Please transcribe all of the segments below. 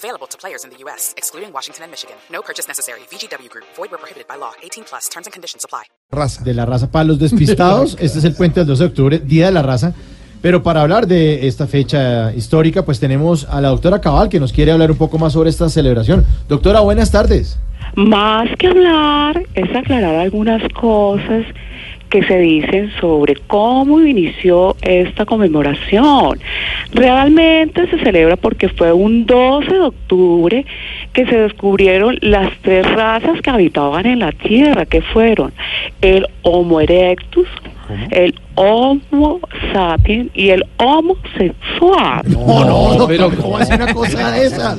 Available to players in the U.S., excluding Washington and Michigan. No purchase necessary. VGW Group. Void where prohibited by law. 18 plus. Terms and conditions apply. raza. De la raza para los despistados. Este es el puente del 12 de octubre, Día de la Raza. Pero para hablar de esta fecha histórica, pues tenemos a la doctora Cabal que nos quiere hablar un poco más sobre esta celebración. Doctora, buenas tardes. Más que hablar es aclarar algunas cosas que se dicen sobre cómo inició esta conmemoración. Realmente se celebra porque fue un 12 de octubre que se descubrieron las tres razas que habitaban en la Tierra, que fueron el Homo erectus, el Homo sapiens y el homosexual. No, no, doctora, ¿cómo hace una cosa de esa?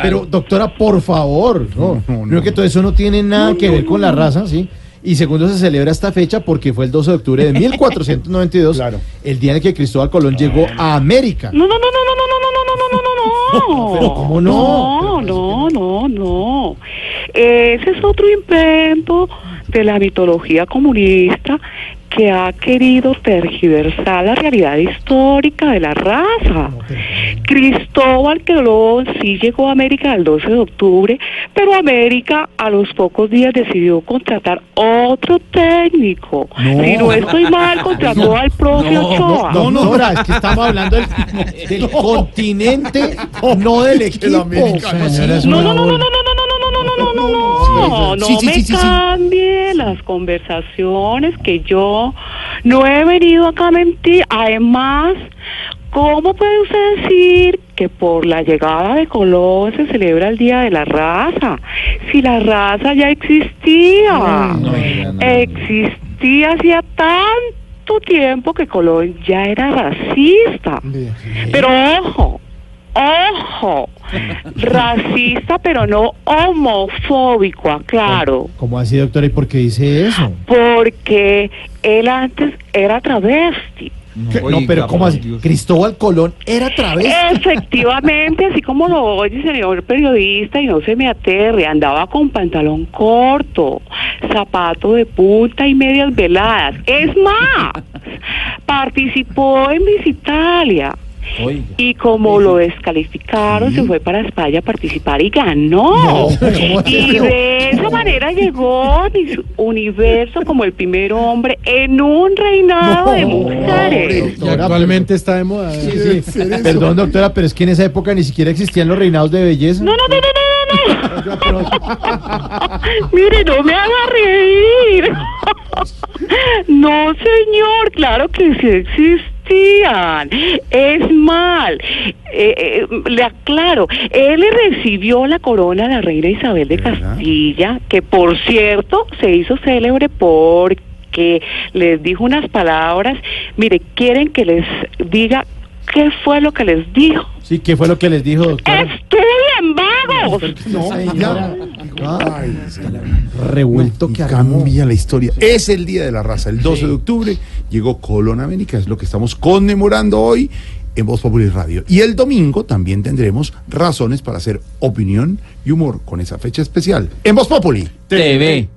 Pero, doctora, por favor, no. Primero que todo eso no tiene nada que ver con la raza, ¿sí? Y segundo, se celebra esta fecha porque fue el 12 de octubre de 1492, el día en el que Cristóbal Colón llegó a América. No, no, no, no, no, no, no, no, no, no, no, no, no. Pero ¿cómo no? No, no, no, no. Ese es otro invento de la mitología comunista que ha querido tergiversar la realidad histórica de la raza. Cristóbal Colón sí llegó a América el 12 de octubre, pero América a los pocos días decidió contratar otro técnico. No. Si no estoy mal, contrató al propio Ochoa. No, no, doctora, es que estamos hablando del, del continente, no del equipo. Señora, No, no, no, no, no, no, no, no, no, no, no, no, no, Sí, sí, me cambie las conversaciones que yo no he venido acá a mentir. Además, ¿cómo puede usted decir que por la llegada de Colón se celebra el Día de la Raza? Si la raza ya existía, No, ya no. existía hacía tanto tiempo que Colón ya era racista. Pero ojo, ojo, racista pero no homofóbico, aclaro, ¿Cómo así, doctora? ¿Y por qué dice eso? porque él antes era travesti. No, pero ¿cómo así? Cristóbal Colón era travesti. Efectivamente, así como lo oye, señor periodista, y no se me aterre, andaba con pantalón corto, zapato de punta y medias veladas. Es más, participó en Miss Italia. Y como lo descalificaron, se fue para España a participar y ganó. Y de esa manera llegó a Miss Universo como el primer hombre en un reinado de mujeres. Y actualmente está de moda. Sí, sí. Perdón, doctora, pero es que en esa época ni siquiera existían los reinados de belleza. No, no, no, no, no, no, no. Mire, no me haga reír. No, señor, claro que sí existían. Es mal. Eh, eh, le aclaro, él recibió la corona a la reina Isabel de Castilla, que por cierto se hizo célebre porque les dijo unas palabras. Mire, quieren que les diga qué fue lo que les dijo. Sí, ¿qué fue lo que les dijo, doctora? ¡Estudien, No, señora. Ay, revuelto que cambia la historia. Es el Día de la Raza. El 12 de octubre llegó Colón a América, es lo que estamos conmemorando hoy en Voz Popular Radio. Y el domingo también tendremos razones para hacer opinión y humor con esa fecha especial en Voz Populi. TV.